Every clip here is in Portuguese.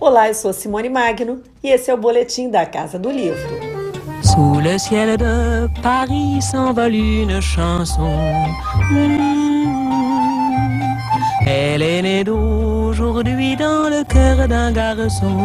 Olá, eu sou Simone Magno e esse é o boletim da Casa do Livro. Sous le ciel de Paris s'envole une chanson. Elle est née d'aujourd'hui dans le cœur d'un garçon.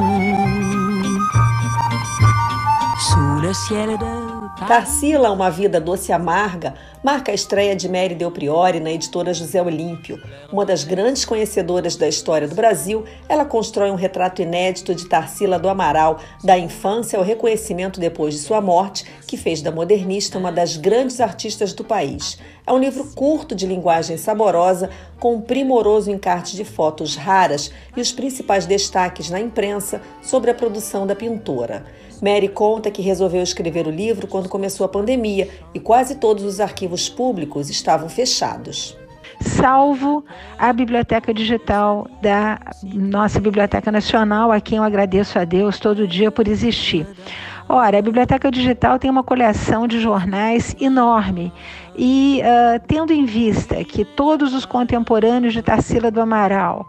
Sous le ciel de Tarsila, Uma Vida Doce e Amarga, marca a estreia de Mary Del Priori na editora José Olímpio. Uma das grandes conhecedoras da história do Brasil, ela constrói um retrato inédito de Tarsila do Amaral, da infância ao reconhecimento depois de sua morte, que fez da modernista uma das grandes artistas do país. É um livro curto de linguagem saborosa, com um primoroso encarte de fotos raras e os principais destaques na imprensa sobre a produção da pintora. Mary conta que resolveu escrever o livro quando começou a pandemia e quase todos os arquivos públicos estavam fechados salvo a biblioteca digital da nossa Biblioteca Nacional, a quem eu agradeço a Deus todo dia por existir. Ora, a Biblioteca Digital tem uma coleção de jornais enorme e uh, tendo em vista que todos os contemporâneos de Tarsila do Amaral,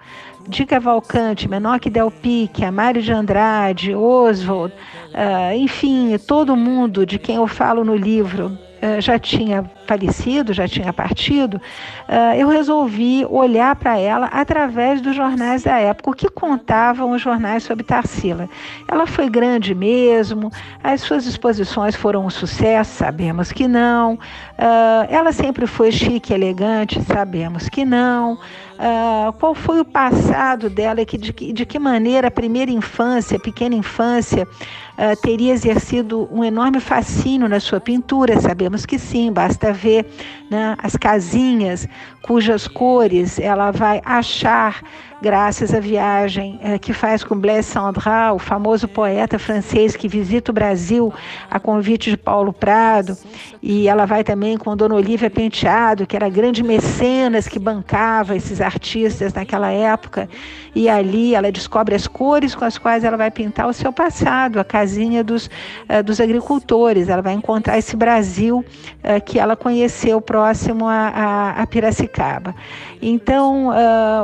de Cavalcante, Menoque Del Pique, Amário de Andrade, Oswald, uh, enfim, todo mundo de quem eu falo no livro uh, já tinha falecido, já tinha partido, uh, eu resolvi olhar para ela através dos jornais da época, o que contavam os jornais sobre Tarsila. Ela foi grande mesmo, as suas exposições foram um sucesso, sabemos que não. Uh, ela sempre foi chique, elegante, sabemos que não. Uh, qual foi o passado dela, que, de, de que maneira a primeira infância, a pequena infância, uh, teria exercido um enorme fascínio na sua pintura? Sabemos que sim, basta ver né, as casinhas cujas cores ela vai achar graças à viagem eh, que faz com Blaise Sandra, o famoso poeta francês que visita o Brasil a convite de Paulo Prado, e ela vai também com Dona Olivia Penteado, que era grande mecenas que bancava esses artistas naquela época, e ali ela descobre as cores com as quais ela vai pintar o seu passado, a casinha dos, uh, dos agricultores, ela vai encontrar esse Brasil uh, que ela conheceu próximo a, a, a Piracicaba. Então,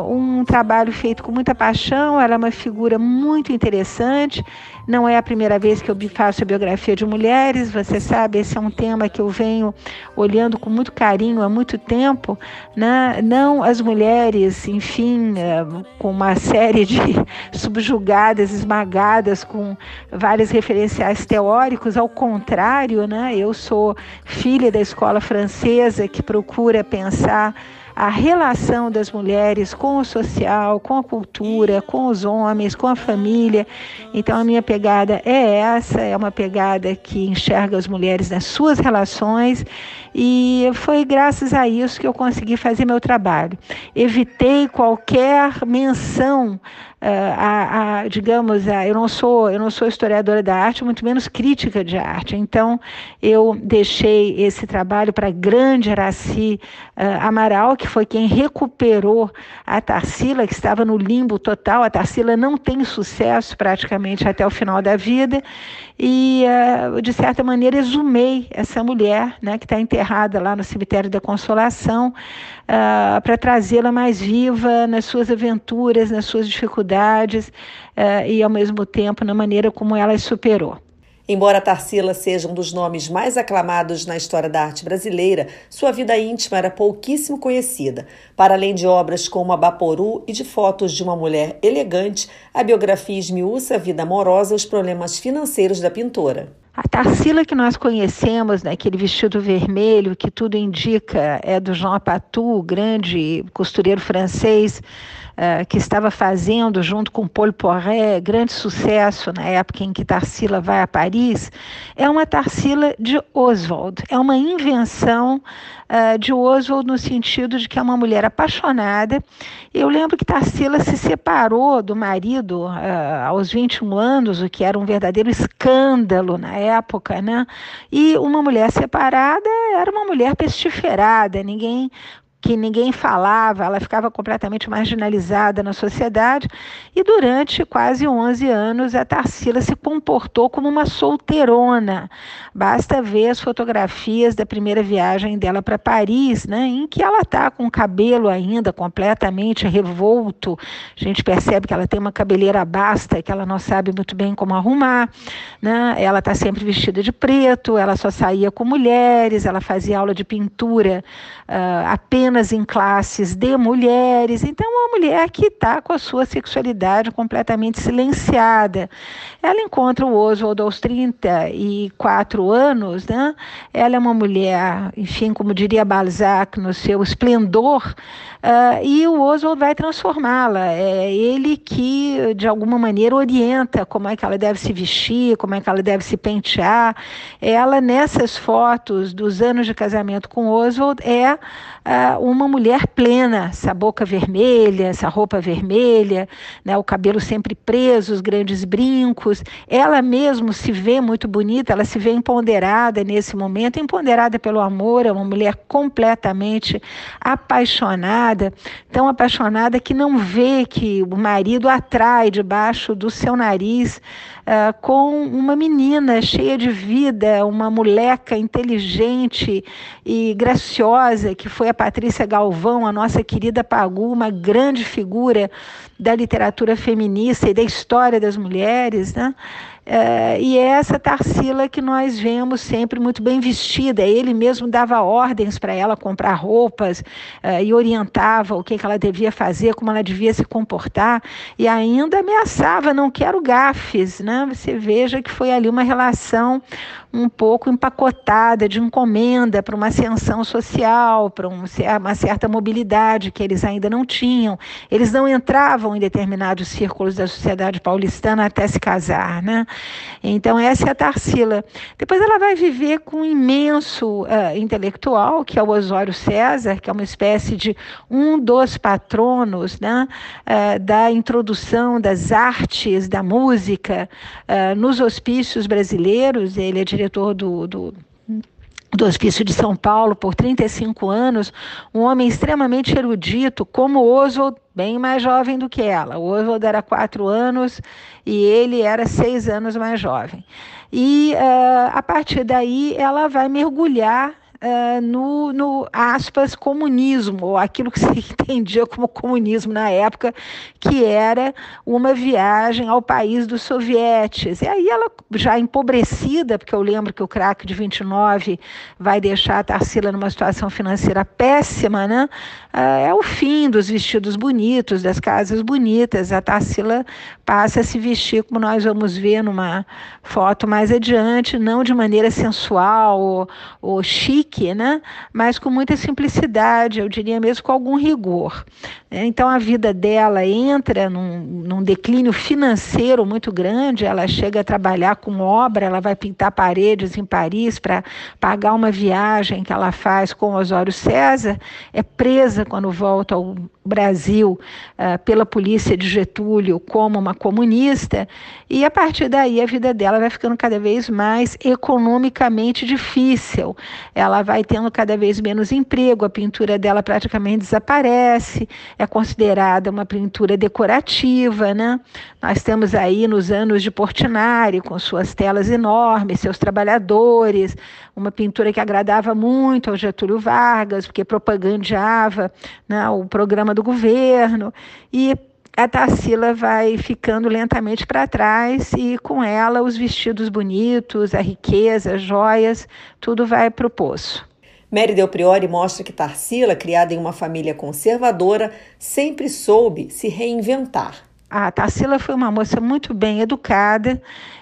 um trabalho feito com muita paixão, ela é uma figura muito interessante. Não é a primeira vez que eu faço a biografia de mulheres, você sabe, esse é um tema que eu venho olhando com muito carinho há muito tempo. Né? Não as mulheres, enfim, uh, com uma série de subjugadas, esmagadas, com vários referenciais teóricos, ao contrário, né? eu sou filha da escola francesa que procura pensar a relação das mulheres com o social, com a cultura, com os homens, com a família. Então a minha pegada é essa, é uma pegada que enxerga as mulheres nas suas relações e foi graças a isso que eu consegui fazer meu trabalho. Evitei qualquer menção Uh, a, a, digamos, a, eu não sou eu não sou historiadora da arte, muito menos crítica de arte. Então, eu deixei esse trabalho para a grande Araci uh, Amaral, que foi quem recuperou a Tarsila, que estava no limbo total. A Tarsila não tem sucesso praticamente até o final da vida. E, uh, de certa maneira, exumei essa mulher, né, que está enterrada lá no cemitério da Consolação, para trazê-la mais viva nas suas aventuras, nas suas dificuldades uh, e, ao mesmo tempo, na maneira como ela as superou. Embora Tarsila seja um dos nomes mais aclamados na história da arte brasileira, sua vida íntima era pouquíssimo conhecida. Para além de obras como Abaporu e de fotos de uma mulher elegante, a biografia esmiuça a vida amorosa e os problemas financeiros da pintora. A Tarsila que nós conhecemos, né, aquele vestido vermelho que tudo indica é do Jean Patou, grande costureiro francês, uh, que estava fazendo junto com Paul Poiret grande sucesso na época em que Tarsila vai a Paris, é uma Tarsila de Oswald, é uma invenção uh, de Oswald no sentido de que é uma mulher apaixonada. Eu lembro que Tarsila se separou do marido uh, aos 21 anos, o que era um verdadeiro escândalo na época, né? E uma mulher separada era uma mulher pestiferada, ninguém que ninguém falava, ela ficava completamente marginalizada na sociedade. E durante quase 11 anos, a Tarsila se comportou como uma solteirona. Basta ver as fotografias da primeira viagem dela para Paris, né, em que ela está com o cabelo ainda completamente revolto. A gente percebe que ela tem uma cabeleira basta, que ela não sabe muito bem como arrumar. Né? Ela está sempre vestida de preto, ela só saía com mulheres, ela fazia aula de pintura uh, apenas em classes de mulheres. Então, é uma mulher que está com a sua sexualidade completamente silenciada. Ela encontra o Oswald aos 34 anos, né? ela é uma mulher, enfim, como diria Balzac, no seu esplendor, uh, e o Oswald vai transformá-la. É ele que, de alguma maneira, orienta como é que ela deve se vestir, como é que ela deve se pentear. Ela, nessas fotos dos anos de casamento com Oswald, é uh, uma mulher plena, essa boca vermelha, essa roupa vermelha, né, o cabelo sempre preso, os grandes brincos. Ela mesmo se vê muito bonita, ela se vê empoderada nesse momento, empoderada pelo amor, é uma mulher completamente apaixonada, tão apaixonada que não vê que o marido atrai debaixo do seu nariz uh, com uma menina cheia de vida, uma moleca inteligente e graciosa, que foi Patrícia Galvão, a nossa querida Pagu, uma grande figura da literatura feminista e da história das mulheres, né? Uh, e é essa Tarsila que nós vemos sempre muito bem vestida. Ele mesmo dava ordens para ela comprar roupas uh, e orientava o que, que ela devia fazer, como ela devia se comportar, e ainda ameaçava: não quero gafes. Né? Você veja que foi ali uma relação um pouco empacotada de encomenda para uma ascensão social, para um, uma certa mobilidade que eles ainda não tinham. Eles não entravam em determinados círculos da sociedade paulistana até se casar. Né? Então, essa é a Tarsila. Depois ela vai viver com um imenso uh, intelectual, que é o Osório César, que é uma espécie de um dos patronos né, uh, da introdução das artes, da música uh, nos hospícios brasileiros. Ele é diretor do, do do Hospício de São Paulo por 35 anos, um homem extremamente erudito, como Oswald, bem mais jovem do que ela. O Oswald era quatro anos e ele era seis anos mais jovem. E uh, a partir daí ela vai mergulhar uh, no, no, aspas, comunismo, ou aquilo que se entendia como comunismo na época, que era uma viagem ao país dos sovietes. E aí ela, já empobrecida, porque eu lembro que o craque de 29 vai deixar a Tarsila numa situação financeira péssima, né? Uh, é o fim dos vestidos bonitos, das casas bonitas. A Tarsila passa a se vestir como nós vamos ver numa foto mais adiante, não de maneira sensual ou, ou chique, né? mas com muita simplicidade, eu diria mesmo com algum rigor. Então a vida dela entra num, num declínio financeiro muito grande, ela chega a trabalhar com obra, ela vai pintar paredes em Paris para pagar uma viagem que ela faz com Osório César, é presa quando volta ao Brasil uh, pela polícia de Getúlio como uma comunista, e a partir daí a vida dela vai ficando cada vez mais economicamente difícil. Ela vai tendo cada vez menos emprego, a pintura dela praticamente desaparece, é considerada uma pintura decorativa, né? Nós temos aí nos anos de Portinari, com suas telas enormes, seus trabalhadores, uma pintura que agradava muito ao Getúlio Vargas, porque propagandeava né, o programa do governo, e a Tarsila vai ficando lentamente para trás e com ela os vestidos bonitos, a riqueza, as joias, tudo vai para o poço. Mary Del Priori mostra que Tarsila, criada em uma família conservadora, sempre soube se reinventar. A Tarsila foi uma moça muito bem educada,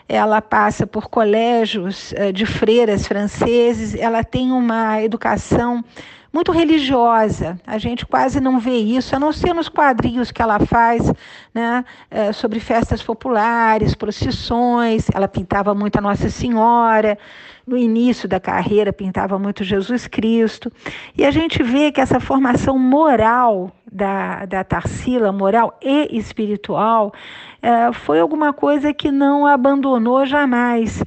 ela passa por colégios eh, de freiras franceses, ela tem uma educação muito religiosa. A gente quase não vê isso, a não ser nos quadrinhos que ela faz né, eh, sobre festas populares, procissões. Ela pintava muito a Nossa Senhora. No início da carreira, pintava muito Jesus Cristo. E a gente vê que essa formação moral da, da Tarsila, moral e espiritual, é, foi alguma coisa que não abandonou jamais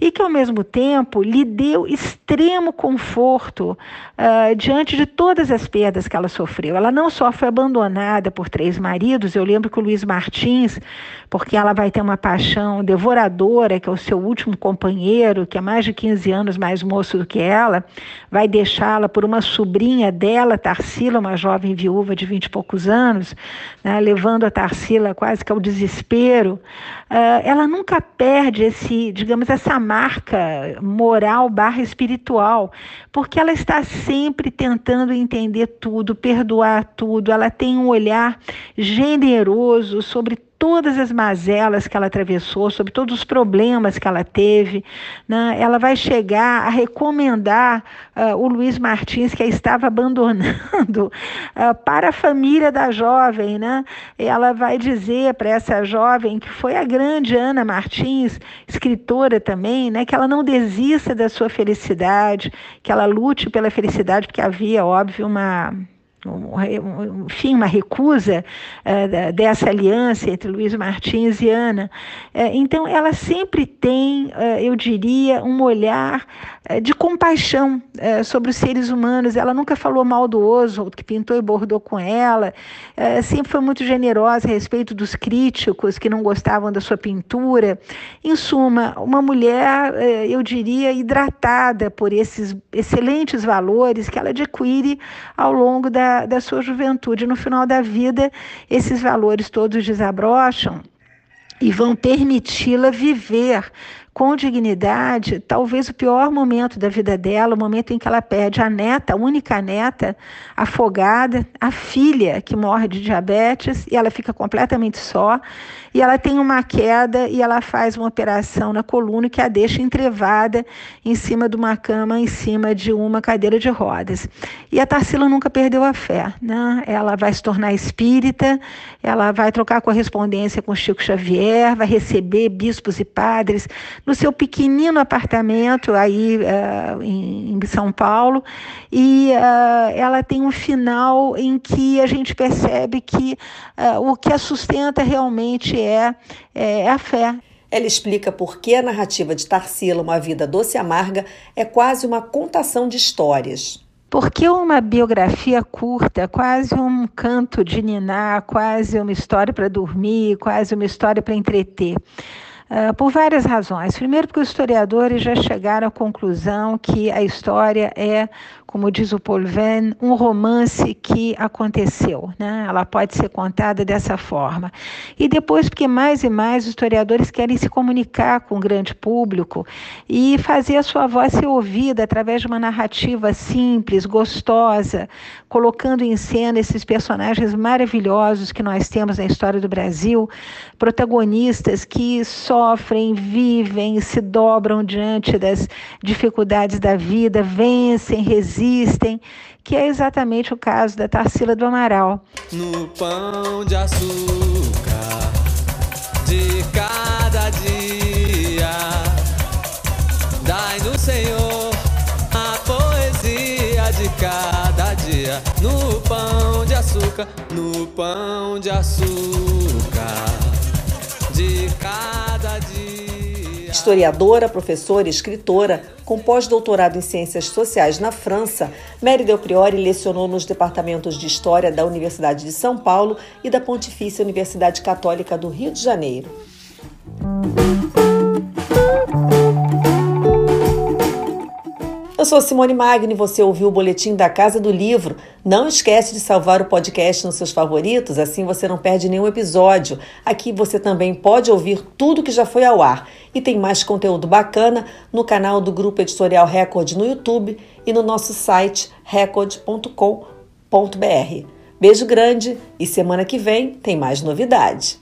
e que, ao mesmo tempo, lhe deu extremo conforto uh, diante de todas as perdas que ela sofreu. Ela não só foi abandonada por três maridos, eu lembro que o Luiz Martins, porque ela vai ter uma paixão devoradora, que é o seu último companheiro, que é mais de 15 anos mais moço do que ela, vai deixá-la por uma sobrinha dela, Tarsila, uma jovem viúva de 20 e poucos anos, né, levando a Tarsila quase que ao desespero. Uh, ela nunca perde esse, digamos, essa marca moral barra espiritual, porque ela está sempre tentando entender tudo, perdoar tudo, ela tem um olhar generoso sobre todas as mazelas que ela atravessou, sobre todos os problemas que ela teve. Né? Ela vai chegar a recomendar uh, o Luiz Martins, que a estava abandonando, uh, para a família da jovem. Né? Ela vai dizer para essa jovem, que foi a grande Ana Martins, escritora também, né? que ela não desista da sua felicidade, que ela lute pela felicidade, porque havia, óbvio, uma enfim, uma recusa uh, dessa aliança entre Luiz Martins e Ana. Uh, então, ela sempre tem, uh, eu diria, um olhar de compaixão sobre os seres humanos. Ela nunca falou mal do Oswald, que pintou e bordou com ela, sempre foi muito generosa a respeito dos críticos que não gostavam da sua pintura. Em suma, uma mulher, eu diria, hidratada por esses excelentes valores que ela adquire ao longo da da, sua juventude. No final da vida, esses valores todos desabrocham e vão permiti-la viver com dignidade, talvez o pior momento da vida dela, o momento em que ela perde a neta, a única neta, afogada, a filha que morre de diabetes e ela fica completamente só, e ela tem uma queda e ela faz uma operação na coluna que a deixa entrevada em cima de uma cama, em cima de uma cadeira de rodas. E a Tarsila nunca perdeu a fé, né? Ela vai se tornar espírita, ela vai trocar correspondência com Chico Xavier, vai receber bispos e padres no seu pequenino apartamento aí uh, em, em, São Paulo e uh, ela tem um final em que a gente percebe que uh, o que a sustenta realmente é, é, é a fé. Ela explica por que a narrativa de Tarsila, Uma Vida Doce e Amarga, é quase uma contação de histórias. Porque uma biografia curta, quase um canto de ninar, quase uma história para dormir, quase uma história para entreter. Uh, por várias razões. Primeiro, porque os historiadores já chegaram à conclusão que a história é como diz o Paul Venn, um romance que aconteceu. Né? Ela pode ser contada dessa forma. E depois, porque mais e mais historiadores querem se comunicar com o grande público e fazer a sua voz ser ouvida através de uma narrativa simples, gostosa, colocando em cena esses personagens maravilhosos que nós temos na história do Brasil, protagonistas que sofrem, vivem, se dobram diante das dificuldades da vida, vencem, resistem existem, que é exatamente o caso da Tarsila do Amaral. No pão de açúcar de cada dia, dai no Senhor a poesia de cada dia. No pão de açúcar, no pão de açúcar de cada dia historiadora, professora e escritora, com pós-doutorado em Ciências Sociais na França, Mary Del Priori lecionou nos departamentos de História da Universidade de São Paulo e da Pontifícia Universidade Católica do Rio de Janeiro. Eu sou Simone Magni, você ouviu o boletim da Casa do Livro. Não esquece de salvar o podcast nos seus favoritos, assim você não perde nenhum episódio. Aqui você também pode ouvir tudo que já foi ao ar. E tem mais conteúdo bacana no canal do Grupo Editorial Record no YouTube e no nosso site record.com.br. Beijo grande e semana que vem tem mais novidade.